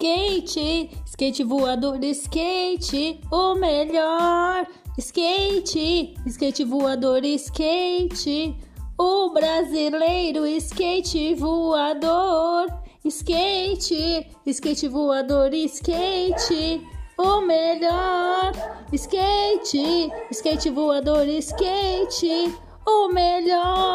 skate, skate voador, skate, o melhor. Skate, skate voador, skate, o brasileiro skate voador. Skate, skate voador, skate, o melhor. Skate, skate voador, skate, o melhor.